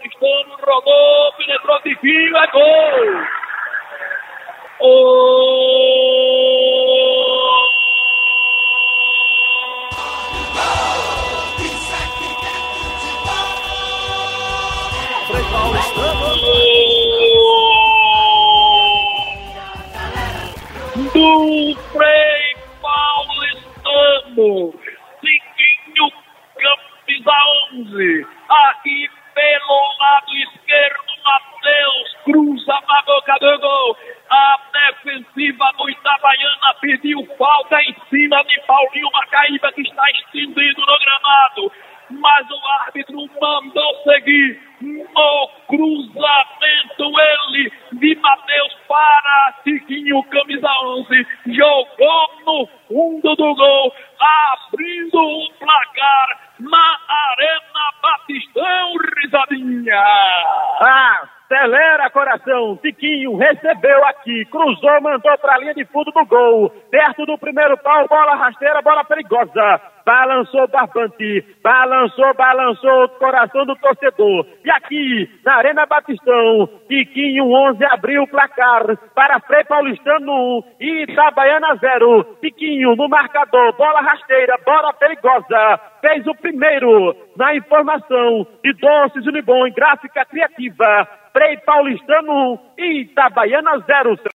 Paulistano, rodou, penetrou Tiquinho, é gol! Frei Paulistano. Do Frei Paulistano, Tiquinho, camisa 11, aqui pelo lado esquerdo, Matheus cruza na boca do gol, a defensiva do Itabaiana pediu falta em cima de Paulinho Macaíba, que está estendido no gramado, mas o árbitro mandou seguir no cruzamento. Ele de Matheus para Tiquinho, camisa 11, jogou no fundo do gol, abrindo o risadinha. Acelera, coração. Tiquinho recebeu aqui, cruzou, mandou para a linha de fundo do gol. Perto do primeiro pau, bola rasteira, bola perigosa. Balançou barbante, balançou, balançou o coração do torcedor. E aqui, na Arena Batistão, Tiquinho 11 abriu o placar para Frei Paulistano 1 e Itabaiana 0. Tiquinho no marcador, bola rasteira, bola perigosa. Fez o primeiro na informação de Doces Unibom em gráfica criativa. Frei Paulistano 1 e Itabaiana 0.